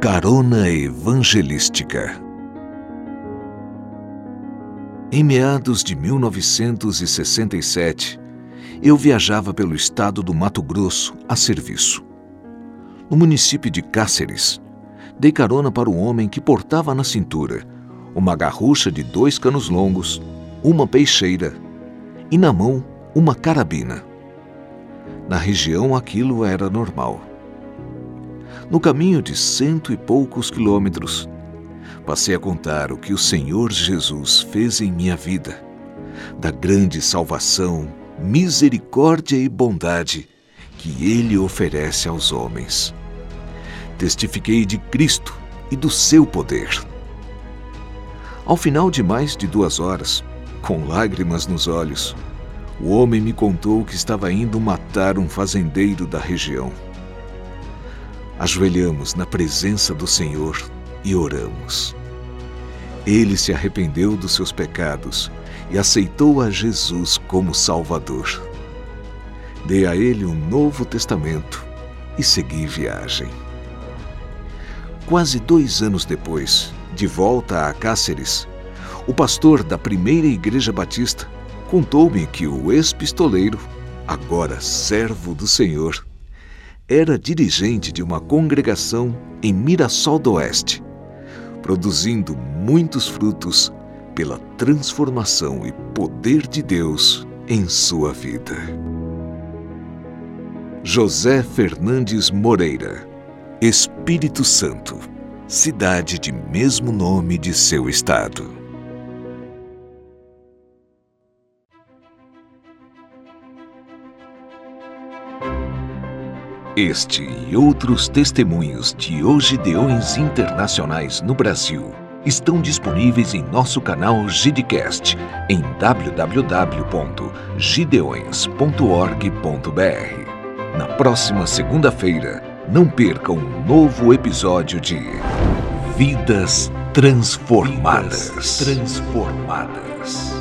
Carona Evangelística Em meados de 1967, eu viajava pelo estado do Mato Grosso a serviço. No município de Cáceres, dei carona para um homem que portava na cintura uma garrucha de dois canos longos, uma peixeira e na mão uma carabina. Na região aquilo era normal no caminho de cento e poucos quilômetros, passei a contar o que o Senhor Jesus fez em minha vida, da grande salvação, misericórdia e bondade que Ele oferece aos homens. Testifiquei de Cristo e do seu poder. Ao final de mais de duas horas, com lágrimas nos olhos, o homem me contou que estava indo matar um fazendeiro da região ajoelhamos na presença do Senhor e oramos. Ele se arrependeu dos seus pecados e aceitou a Jesus como Salvador. Dei a ele um novo testamento e segui viagem. Quase dois anos depois, de volta a Cáceres, o pastor da primeira igreja batista contou-me que o ex-pistoleiro, agora servo do Senhor, era dirigente de uma congregação em Mirassol do Oeste, produzindo muitos frutos pela transformação e poder de Deus em sua vida. José Fernandes Moreira, Espírito Santo, cidade de mesmo nome de seu estado. Este e outros testemunhos de Ogideões Internacionais no Brasil estão disponíveis em nosso canal Gidecast em www.gideões.org.br. Na próxima segunda-feira, não perca um novo episódio de Vidas Transformadas. Vidas transformadas.